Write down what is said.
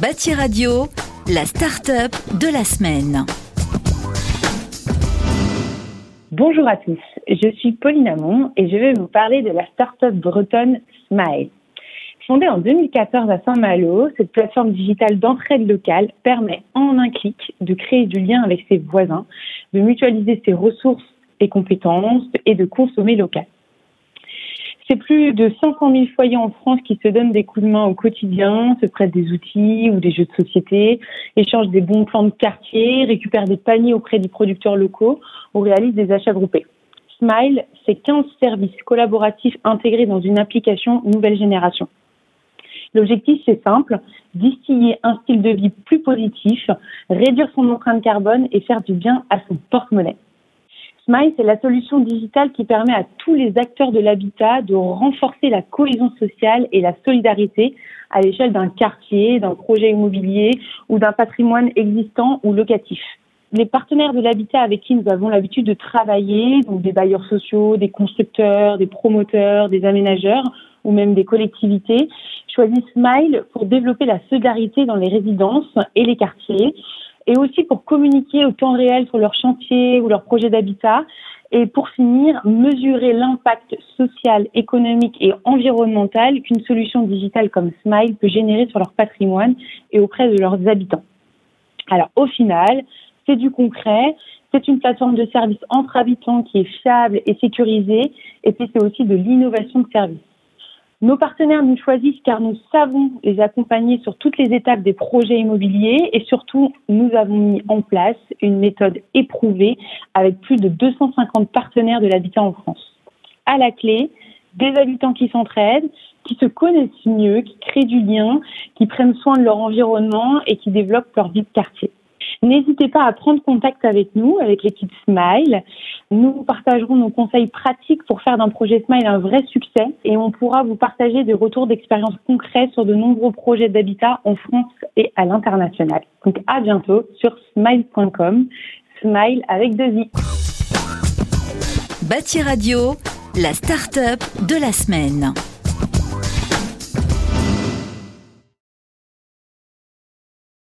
Bâti Radio, la start-up de la semaine. Bonjour à tous, je suis Pauline Amon et je vais vous parler de la start-up bretonne Smile. Fondée en 2014 à Saint-Malo, cette plateforme digitale d'entraide locale permet en un clic de créer du lien avec ses voisins, de mutualiser ses ressources et compétences et de consommer local. C'est plus de 500 000 foyers en France qui se donnent des coups de main au quotidien, se prêtent des outils ou des jeux de société, échangent des bons plans de quartier, récupèrent des paniers auprès des producteurs locaux ou réalisent des achats groupés. Smile, c'est 15 services collaboratifs intégrés dans une application nouvelle génération. L'objectif, c'est simple, distiller un style de vie plus positif, réduire son empreinte carbone et faire du bien à son porte-monnaie. Smile, c'est la solution digitale qui permet à tous les acteurs de l'habitat de renforcer la cohésion sociale et la solidarité à l'échelle d'un quartier, d'un projet immobilier ou d'un patrimoine existant ou locatif. Les partenaires de l'habitat avec qui nous avons l'habitude de travailler, donc des bailleurs sociaux, des constructeurs, des promoteurs, des aménageurs ou même des collectivités, choisissent Smile pour développer la solidarité dans les résidences et les quartiers et aussi pour communiquer au temps réel sur leur chantier ou leur projet d'habitat. Et pour finir, mesurer l'impact social, économique et environnemental qu'une solution digitale comme Smile peut générer sur leur patrimoine et auprès de leurs habitants. Alors au final, c'est du concret, c'est une plateforme de service entre habitants qui est fiable et sécurisée, et puis c'est aussi de l'innovation de service. Nos partenaires nous choisissent car nous savons les accompagner sur toutes les étapes des projets immobiliers et surtout, nous avons mis en place une méthode éprouvée avec plus de 250 partenaires de l'habitat en France. À la clé, des habitants qui s'entraident, qui se connaissent mieux, qui créent du lien, qui prennent soin de leur environnement et qui développent leur vie de quartier. N'hésitez pas à prendre contact avec nous, avec l'équipe Smile. Nous partagerons nos conseils pratiques pour faire d'un projet Smile un vrai succès et on pourra vous partager des retours d'expérience concrets sur de nombreux projets d'habitat en France et à l'international. Donc à bientôt sur smile.com, smile avec deux. Bâti Radio, la start-up de la semaine.